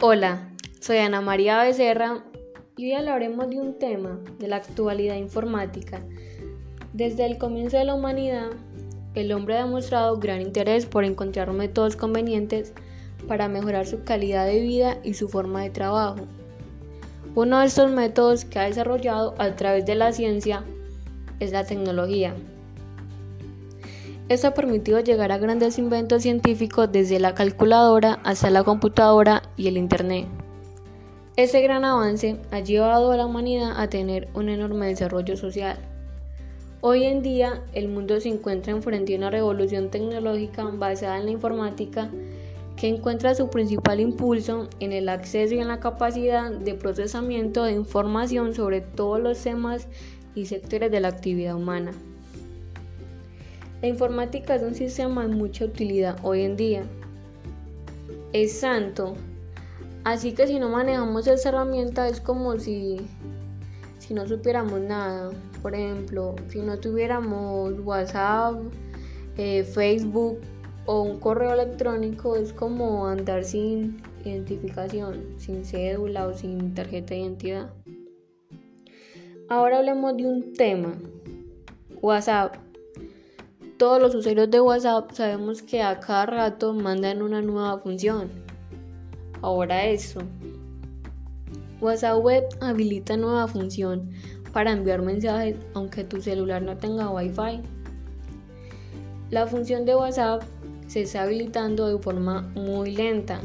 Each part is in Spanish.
Hola, soy Ana María Becerra y hoy hablaremos de un tema de la actualidad informática. Desde el comienzo de la humanidad, el hombre ha demostrado gran interés por encontrar métodos convenientes para mejorar su calidad de vida y su forma de trabajo. Uno de estos métodos que ha desarrollado a través de la ciencia es la tecnología. Esto ha permitido llegar a grandes inventos científicos desde la calculadora hasta la computadora y el Internet. Este gran avance ha llevado a la humanidad a tener un enorme desarrollo social. Hoy en día el mundo se encuentra enfrente a una revolución tecnológica basada en la informática que encuentra su principal impulso en el acceso y en la capacidad de procesamiento de información sobre todos los temas y sectores de la actividad humana. La informática es un sistema de mucha utilidad hoy en día. Es santo. Así que si no manejamos esa herramienta es como si, si no supiéramos nada. Por ejemplo, si no tuviéramos WhatsApp, eh, Facebook o un correo electrónico es como andar sin identificación, sin cédula o sin tarjeta de identidad. Ahora hablemos de un tema. WhatsApp. Todos los usuarios de WhatsApp sabemos que a cada rato mandan una nueva función. Ahora eso. WhatsApp Web habilita nueva función para enviar mensajes aunque tu celular no tenga Wi-Fi. La función de WhatsApp se está habilitando de forma muy lenta,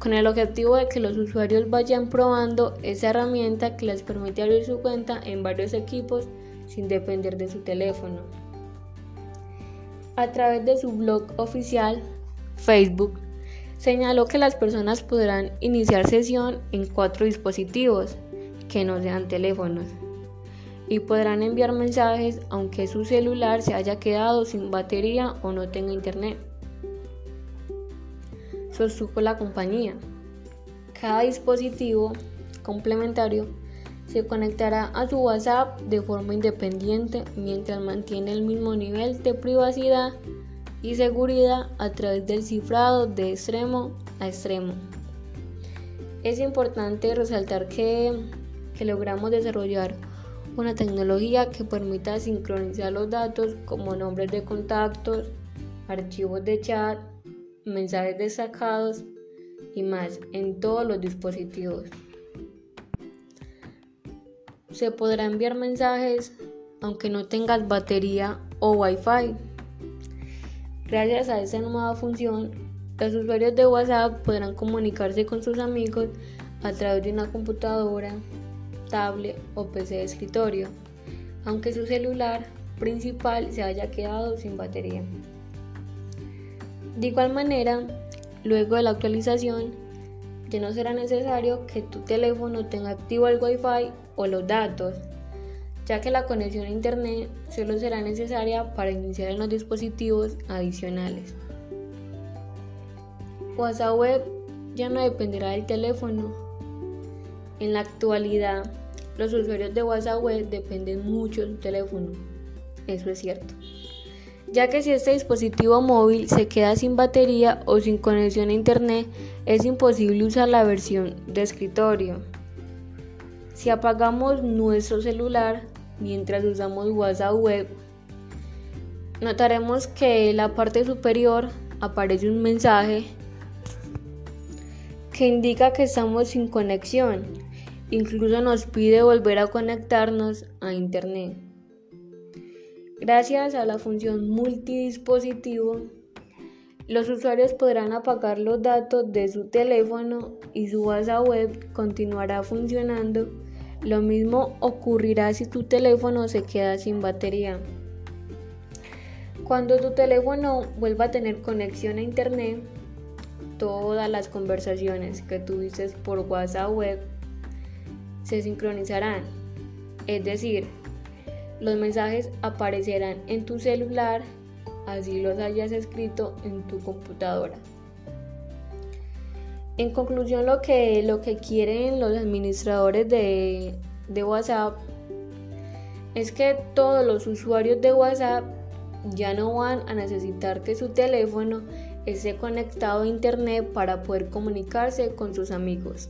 con el objetivo de que los usuarios vayan probando esa herramienta que les permite abrir su cuenta en varios equipos sin depender de su teléfono a través de su blog oficial Facebook, señaló que las personas podrán iniciar sesión en cuatro dispositivos que no sean teléfonos y podrán enviar mensajes aunque su celular se haya quedado sin batería o no tenga internet. Sostuvo la compañía. Cada dispositivo complementario se conectará a su WhatsApp de forma independiente mientras mantiene el mismo nivel de privacidad y seguridad a través del cifrado de extremo a extremo. Es importante resaltar que, que logramos desarrollar una tecnología que permita sincronizar los datos como nombres de contactos, archivos de chat, mensajes destacados y más en todos los dispositivos se podrá enviar mensajes aunque no tengas batería o wifi. Gracias a esta nueva función, los usuarios de WhatsApp podrán comunicarse con sus amigos a través de una computadora, tablet o PC de escritorio, aunque su celular principal se haya quedado sin batería. De igual manera, luego de la actualización, ya no será necesario que tu teléfono tenga activo el Wi-Fi o los datos, ya que la conexión a Internet solo será necesaria para iniciar en los dispositivos adicionales. WhatsApp Web ya no dependerá del teléfono. En la actualidad, los usuarios de WhatsApp Web dependen mucho del teléfono. Eso es cierto ya que si este dispositivo móvil se queda sin batería o sin conexión a internet, es imposible usar la versión de escritorio. Si apagamos nuestro celular mientras usamos WhatsApp web, notaremos que en la parte superior aparece un mensaje que indica que estamos sin conexión. Incluso nos pide volver a conectarnos a internet. Gracias a la función multidispositivo, los usuarios podrán apagar los datos de su teléfono y su WhatsApp web continuará funcionando. Lo mismo ocurrirá si tu teléfono se queda sin batería. Cuando tu teléfono vuelva a tener conexión a internet, todas las conversaciones que tuviste por WhatsApp web se sincronizarán. Es decir, los mensajes aparecerán en tu celular, así los hayas escrito en tu computadora. En conclusión, lo que, lo que quieren los administradores de, de WhatsApp es que todos los usuarios de WhatsApp ya no van a necesitar que su teléfono esté conectado a internet para poder comunicarse con sus amigos.